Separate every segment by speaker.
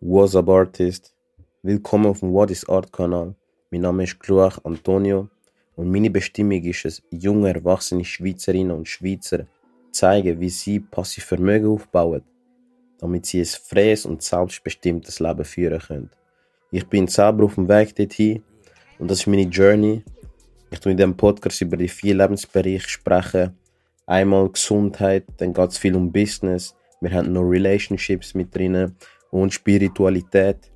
Speaker 1: What's up Artist? Willkommen auf dem What is Art Kanal. Mein Name ist Kluach Antonio und meine Bestimmung ist es, junge erwachsene Schweizerinnen und Schweizer zeigen, wie sie passiv Vermögen aufbauen, damit sie ein freies und selbstbestimmtes Leben führen können. Ich bin selber auf dem Weg dorthin und das ist meine Journey. Ich tue in diesem Podcast über die vier Lebensbereiche sprechen. Einmal Gesundheit, dann geht es viel um Business. Wir haben noch Relationships mit drinnen und Spiritualität.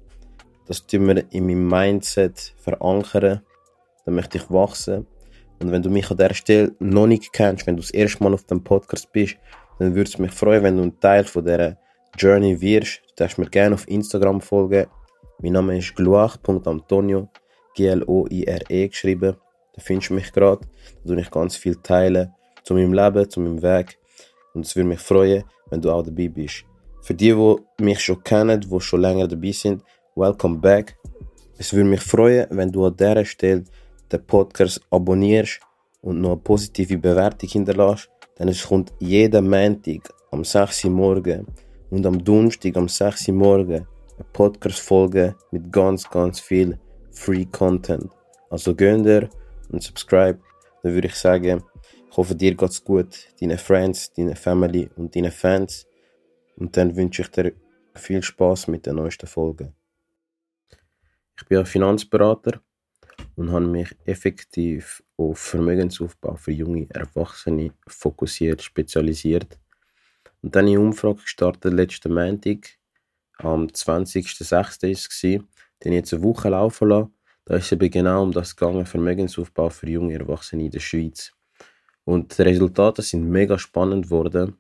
Speaker 1: Das tun wir in meinem Mindset verankern. Dann möchte ich wachsen. Und wenn du mich an dieser Stelle noch nicht kennst, wenn du das erste Mal auf dem Podcast bist, dann würde es mich freuen, wenn du ein Teil von dieser Journey wirst. Du darfst mir gerne auf Instagram folgen. Mein Name ist gluach.antonio, G-L-O-I-R-E geschrieben. Da findest du mich gerade. Da tue ich ganz viel teilen zu meinem Leben, zu meinem Weg. Und es würde mich freuen, wenn du auch dabei bist. Für die, die mich schon kennen, die schon länger dabei sind, welcome back. Es würde mich freuen, wenn du an dieser Stelle den Podcast abonnierst und noch eine positive Bewertung hinterlässt. Denn es kommt jeden Montag am 6 Uhr morgen und am Donnerstag am 6 Uhr morgen eine Podcast-Folge mit ganz, ganz viel Free Content. Also gönn dir und subscribe. Dann würde ich sagen, ich hoffe, dir geht's gut, deine Friends, deine Family und deine Fans. Und dann wünsche ich dir viel Spaß mit der neuesten Folge. Ich bin ein Finanzberater und habe mich effektiv auf Vermögensaufbau für junge Erwachsene fokussiert, spezialisiert. Und dann eine Umfrage gestartet letzten Montag, am 20.06. ist es, den jetzt eine Woche laufen lassen. Da ist es eben genau um das gegangen, Vermögensaufbau für junge Erwachsene in der Schweiz. Und die Resultate sind mega spannend geworden.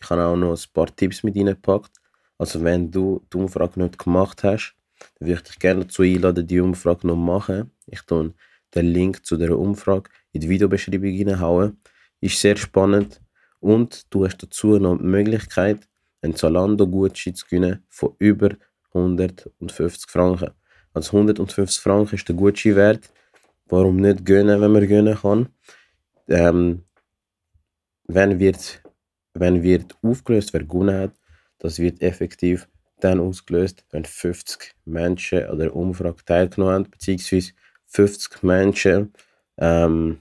Speaker 1: Ich habe auch noch ein paar Tipps mit reingepackt. Also wenn du die Umfrage nicht gemacht hast, dann würde ich dich gerne dazu einladen, die Umfrage noch machen. Ich tue den Link zu der Umfrage in die Videobeschreibung reinhauen. Ist sehr spannend. Und du hast dazu noch die Möglichkeit, einen Zalando-Gutschein zu gewinnen von über 150 Franken. Also 150 Franken ist der Gutschein wert. Warum nicht gönnen, wenn man gönnen kann? Ähm, wenn wird wenn wird aufgelöst, wer gewonnen hat, das wird effektiv dann ausgelöst, wenn 50 Menschen an der Umfrage teilgenommen haben, beziehungsweise 50 Menschen ähm,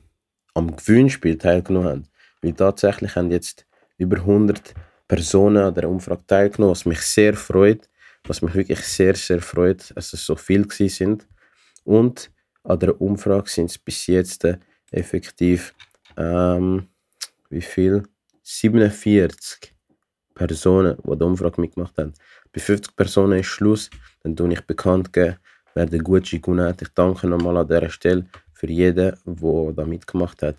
Speaker 1: am Gewinnspiel teilgenommen haben. Weil tatsächlich haben jetzt über 100 Personen an der Umfrage teilgenommen, was mich sehr freut, was mich wirklich sehr, sehr freut, dass es so viel sind. Und an der Umfrage sind es bis jetzt effektiv, ähm, wie viel? 47 Personen, die die Umfrage mitgemacht haben. Bei 50 Personen ist Schluss. Dann tue ich bekannt geben, wer den Gutschein gewonnen hat. Ich danke nochmal an dieser Stelle für jeden, der da mitgemacht hat.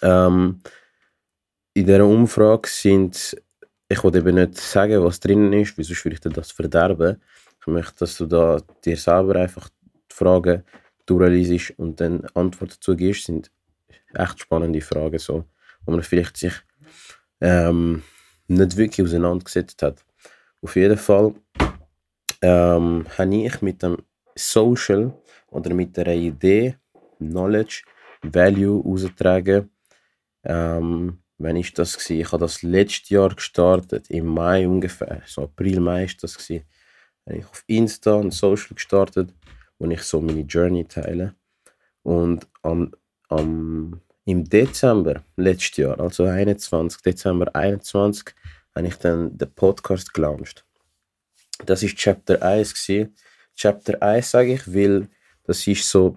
Speaker 1: Ähm, in dieser Umfrage sind, ich will eben nicht sagen, was drinnen ist, sonst würde ich dir das verderben. Ich möchte, dass du da dir selber einfach die Fragen durchliest und dann Antworten dazu gibst. Sind echt spannende Fragen, so, wo man vielleicht sich ähm, nicht wirklich auseinandergesetzt hat. Auf jeden Fall ähm, habe ich mit dem Social oder mit der Idee, Knowledge, Value ausgetragen. Ähm, wann ist das gewesen? Ich habe das letztes Jahr gestartet, im Mai ungefähr, so April, Mai ist das gewesen. Habe ich auf Insta und Social gestartet, wo ich so meine Journey teile. Und am, am im Dezember letztes Jahr, also 21, Dezember 21, habe ich dann den Podcast gelauncht. Das ist Chapter 1 gewesen. Chapter 1 sage ich, weil das ist so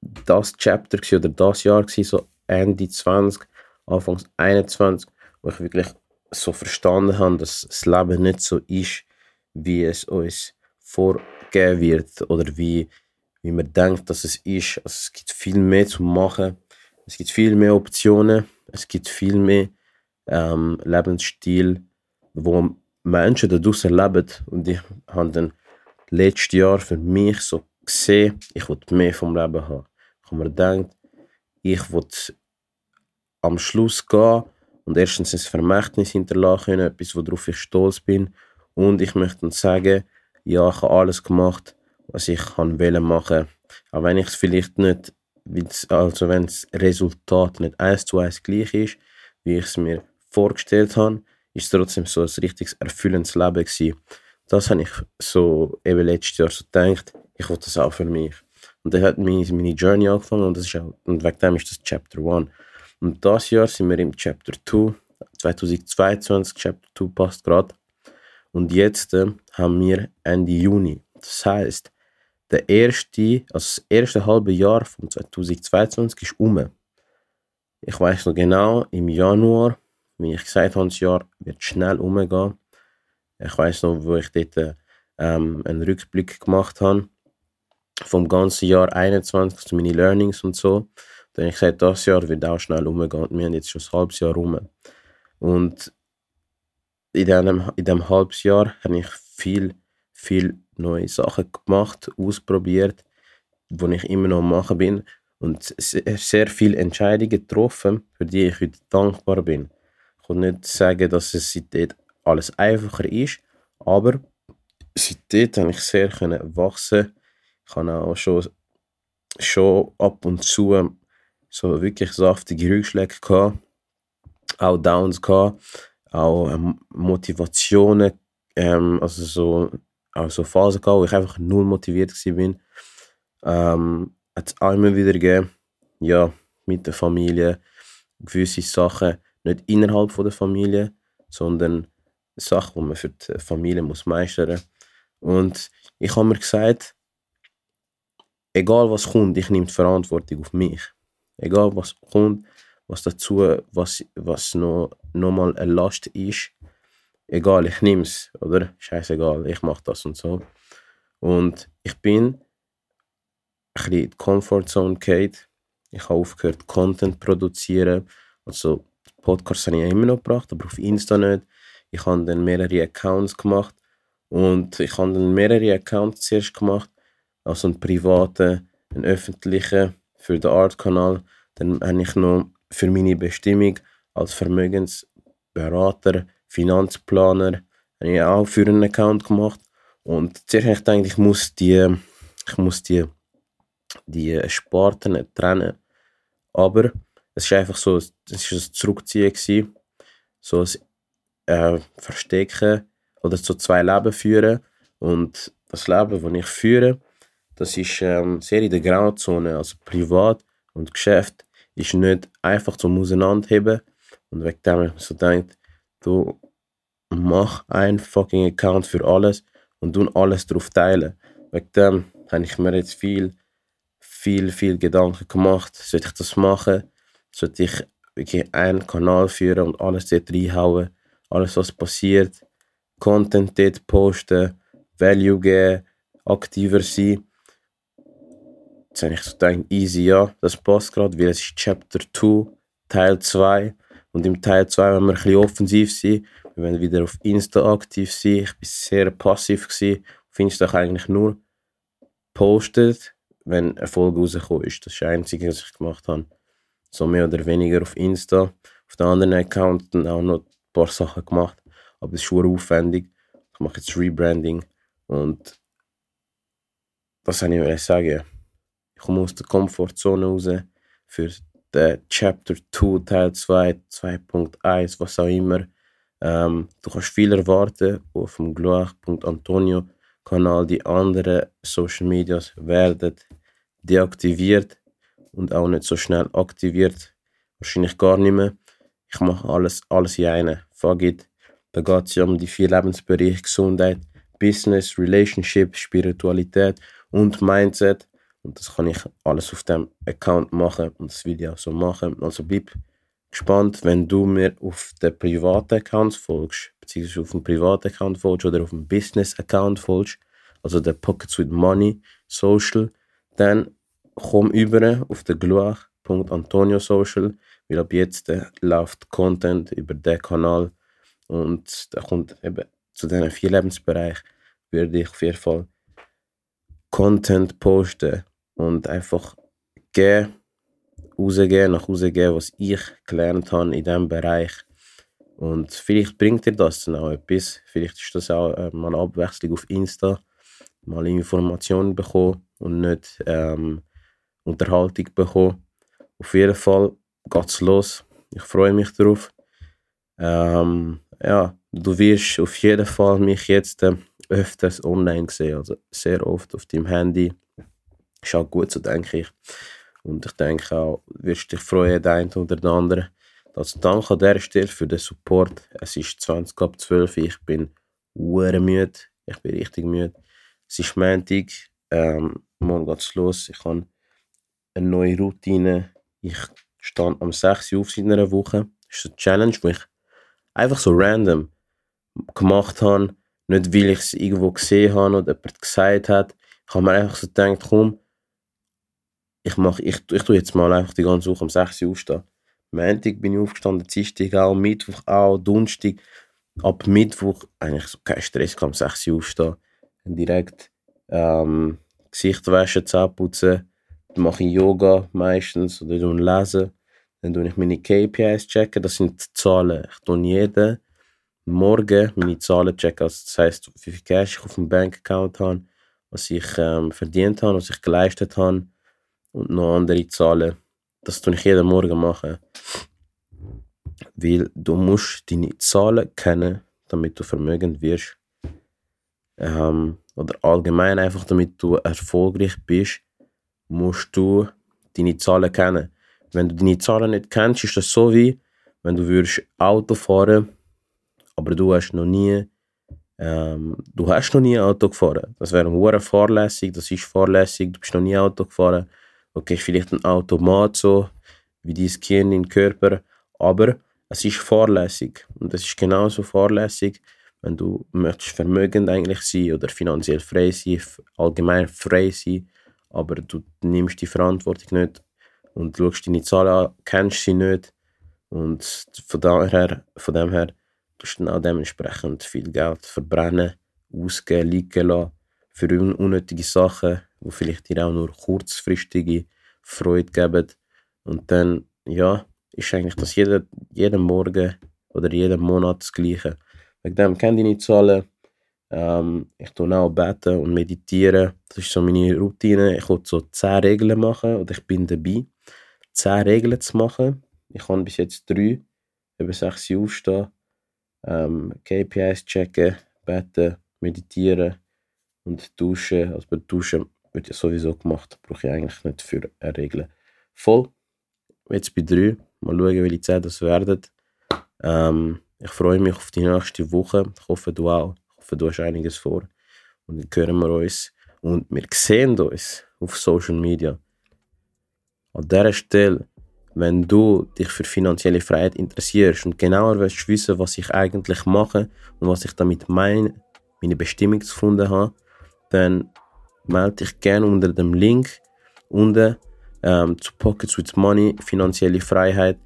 Speaker 1: das Chapter gewesen, oder das Jahr gewesen, so Ende 20, Anfang 21, wo ich wirklich so verstanden habe, dass das Leben nicht so ist, wie es uns vorgegeben wird oder wie, wie man denkt, dass es ist. Also es gibt viel mehr zu machen es gibt viel mehr Optionen, es gibt viel mehr ähm, Lebensstil, wo Menschen da draußen leben. Und ich habe dann letztes Jahr für mich so gesehen, ich wollte mehr vom Leben haben. Ich habe mir gedacht, ich wollte am Schluss gehen und erstens ein Vermächtnis hinterlassen können, etwas, worauf ich stolz bin. Und ich möchte dann sagen, ja, ich habe alles gemacht, was ich kann machen. Auch wenn ich es vielleicht nicht also wenn das Resultat nicht eins zu eins gleich ist, wie ich es mir vorgestellt habe, ist trotzdem so ein richtiges erfüllendes Leben gewesen. das habe ich so eben letztes Jahr so gedacht, ich will das auch für mich. Und dann hat meine, meine Journey angefangen und, das ist auch, und wegen dem ist das Chapter 1. Und das Jahr sind wir im Chapter 2, 2022, Chapter 2 passt gerade. Und jetzt äh, haben wir Ende Juni. Das heißt, der erste, also das erste halbe Jahr von 2022 ist um. Ich weiß noch genau, im Januar, wie ich gesagt habe, das Jahr wird schnell umgehen. Ich weiß noch, wo ich dort ähm, einen Rückblick gemacht habe vom ganzen Jahr 21 zu meinen Learnings und so. Dann habe ich gesagt, das Jahr wird auch schnell umgehen. Wir haben jetzt schon ein halbes Jahr rum. Und in diesem, in diesem halbes Jahr habe ich viel, viel neue Sachen gemacht, ausprobiert, wo ich immer noch machen bin und sehr viele Entscheidungen getroffen, für die ich heute dankbar bin. Ich kann nicht sagen, dass es seitdem alles einfacher ist, aber seitdem habe ich sehr können wachsen. Ich habe auch schon, schon ab und zu so wirklich saftige Rückschläge gehabt, auch Downs gehabt, auch ähm, Motivationen, ähm, also so, auch so Phasen gehabt, wo ich einfach null motiviert war. Ähm, hat es auch immer wieder gegeben, ja, mit der Familie, gewisse Sachen, nicht innerhalb von der Familie, sondern Sachen, die man für die Familie muss meistern Und ich habe mir gesagt, egal was kommt, ich nehme die Verantwortung auf mich. Egal was kommt, was dazu, was, was noch, noch mal eine Last ist, egal, ich nehme es, oder? Scheißegal, ich mache das und so. Und ich bin ein bisschen in die Comfortzone geht. Ich habe aufgehört, Content zu produzieren. Also, Podcasts habe ich immer noch gebracht, aber auf Insta nicht. Ich habe dann mehrere Accounts gemacht. Und ich habe dann mehrere Accounts zuerst gemacht. Also einen privaten, einen öffentlichen für den Art-Kanal. Dann habe ich noch für meine Bestimmung als Vermögensberater, Finanzplaner, habe ich auch für einen Account gemacht. Und zuerst habe ich gedacht, ich muss die, ich muss die die Sparten trennen. Aber es war einfach so, es war ein Zurückziehen, gewesen, so ein äh, Verstecken oder so zwei Leben führen. Und das Leben, das ich führe, das ist ähm, sehr in der Grauzone, also privat und Geschäft ist nicht einfach zum Auseinanderheben. Und wegen dem ich so denkt, du mach einen fucking Account für alles und du alles drauf teilen. Wegen dem habe ich mir jetzt viel viel, viel Gedanken gemacht. Sollte ich das machen? Sollte ich wirklich einen Kanal führen und alles dort reinhauen? Alles, was passiert, Content dort posten, Value geben, aktiver sein. Jetzt habe ich so gedacht, easy, ja, das passt gerade, weil es ist Chapter 2, Teil 2. Und im Teil 2 wollen wir ein bisschen offensiv sein. Wir werden wieder auf Insta aktiv sein. Ich war sehr passiv. Gewesen. Auf Insta eigentlich nur postet, wenn eine Folge rausgekommen ist. Das ist das Einzige, was ich gemacht habe. So mehr oder weniger auf Insta. Auf den anderen Account dann auch noch ein paar Sachen gemacht. Aber es ist schon aufwendig. Ich mache jetzt Rebranding. Und was soll ich sagen? Ich komme aus der Komfortzone raus für den Chapter 2, Teil 2, 2.1, was auch immer. Ähm, du kannst viel erwarten auf dem gloire.antonio Kanal. Die anderen Social Medias werden deaktiviert und auch nicht so schnell aktiviert. Wahrscheinlich gar nicht mehr. Ich mache alles, alles in einem. Fuck it. Da geht es ja um die vier Lebensbereiche Gesundheit, Business, Relationship, Spiritualität und Mindset. Und das kann ich alles auf dem Account machen und das auch so machen. Also bleib gespannt, wenn du mir auf den privaten Account folgst, beziehungsweise auf dem privaten Account folgst oder auf dem Business Account folgst, also der Pockets with Money Social, dann komm über auf den Gluach.antonio Social, weil ab jetzt äh, läuft Content über den Kanal und da kommt eben zu diesen vier Lebensbereichen würde ich auf jeden Fall Content posten und einfach gehen, rausgehen, nach Hause gehen, was ich gelernt habe in diesem Bereich. Und vielleicht bringt dir das dann auch etwas. Vielleicht ist das auch äh, mal eine Abwechslung auf Insta mal Informationen bekommen und nicht ähm, Unterhaltung bekommen. Auf jeden Fall geht's los. Ich freue mich darauf. Ähm, ja, du wirst auf jeden Fall mich jetzt äh, öfters online gesehen, also sehr oft auf deinem Handy. Ist auch gut, so denke ich. Und ich denke auch, wirst dich freuen, der eine oder der andere. Also danke an dieser Stelle für den Support. Es ist 20 ab 12 ich bin hure müde. Ich bin richtig müde. Es ist Montag, ähm, morgen geht's los. Ich habe eine neue Routine. Ich stand am 6 Uhr auf in einer Woche. Das ist eine Challenge, die ich einfach so random gemacht habe. Nicht, weil ich es irgendwo gesehen habe oder jemand gesagt hat. Ich habe mir einfach so gedacht, komm, ich, mach, ich, ich tue jetzt mal einfach die ganze Woche um 6 Uhr aufstehen. Montag bin ich aufgestanden, Dienstag auch, Mittwoch auch, Donnerstag. Ab Mittwoch eigentlich so kein Stress, kann um 6 Uhr aufstehen. Direkt ähm, Gesicht waschen, Zähne putzen. Dann mache ich Yoga meistens oder dann lesen. Dann tue ich meine KPIs checken, das sind die Zahlen. Ich tue jeden Morgen meine Zahlen checken. Also das heisst, wie viel Cash ich auf dem Bankaccount habe, was ich ähm, verdient habe, was ich geleistet habe und noch andere Zahlen. Das tue ich jeden Morgen machen. Weil du musst deine Zahlen kennen, damit du vermögend wirst. Ähm, oder allgemein einfach, damit du erfolgreich bist, musst du deine Zahlen kennen. Wenn du deine Zahlen nicht kennst, ist das so wie, wenn du würdest Auto fahren, aber du hast noch nie ähm, du hast noch nie Auto gefahren. Das wäre ein fahrlässig, das ist fahrlässig, du bist noch nie Auto gefahren okay, vielleicht ein Automat so, wie dein Kind im Körper, aber es ist fahrlässig. Und es ist genauso fahrlässig, wenn du möchtest vermögend eigentlich sein oder finanziell frei sein, allgemein frei sein, aber du nimmst die Verantwortung nicht und schaust deine Zahlen an, kennst sie nicht und von daher, von dem her tust du dann auch dementsprechend viel Geld verbrennen, ausgeben, liegen lassen für unnötige Sachen, die vielleicht dir auch nur kurzfristige Freude geben. Und dann, ja, ist eigentlich das jeder, jeden Morgen oder jeden Monat das Gleiche. Wegen dem kenne ich nicht Zahlen. Ähm, ich tue auch beten und meditieren. Das ist so meine Routine. Ich will so 10 Regeln machen oder ich bin dabei, 10 Regeln zu machen. Ich habe bis jetzt drei, über 6 Uhr aufstehen, ähm, KPIs checken, beten, meditieren und duschen. Also bei Duschen wird ja sowieso gemacht, brauche ich eigentlich nicht für eine Regel. Voll. Jetzt bei drei. Mal schauen, welche Zeit das werden. Ähm, ich freue mich auf die nächste Woche. Ich hoffe, du auch. Ich hoffe, du hast einiges vor. Und dann hören wir uns. Und wir sehen uns auf Social Media. An dieser Stelle, wenn du dich für finanzielle Freiheit interessierst und genauer willst wissen, was ich eigentlich mache und was ich damit meine, meine Bestimmung gefunden habe, dann melde dich gerne unter dem Link unten ähm, zu Pockets with Money, finanzielle Freiheit.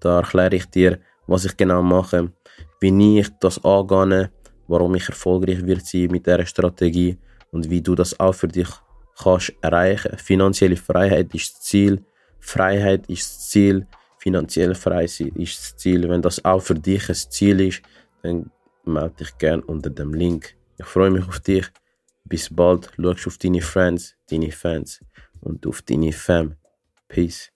Speaker 1: Da erkläre ich dir, was ich genau mache, wie ich das angehe, warum ich erfolgreich wird sein mit dieser Strategie und wie du das auch für dich kannst erreichen. Finanzielle Freiheit ist das Ziel, Freiheit ist das Ziel, finanziell frei ist das Ziel. Wenn das auch für dich ein Ziel ist, dann melde dich gerne unter dem Link. Ich freue mich auf dich. Bis bald, schaust auf deine Friends, deine Fans und auf deine Fam. Peace.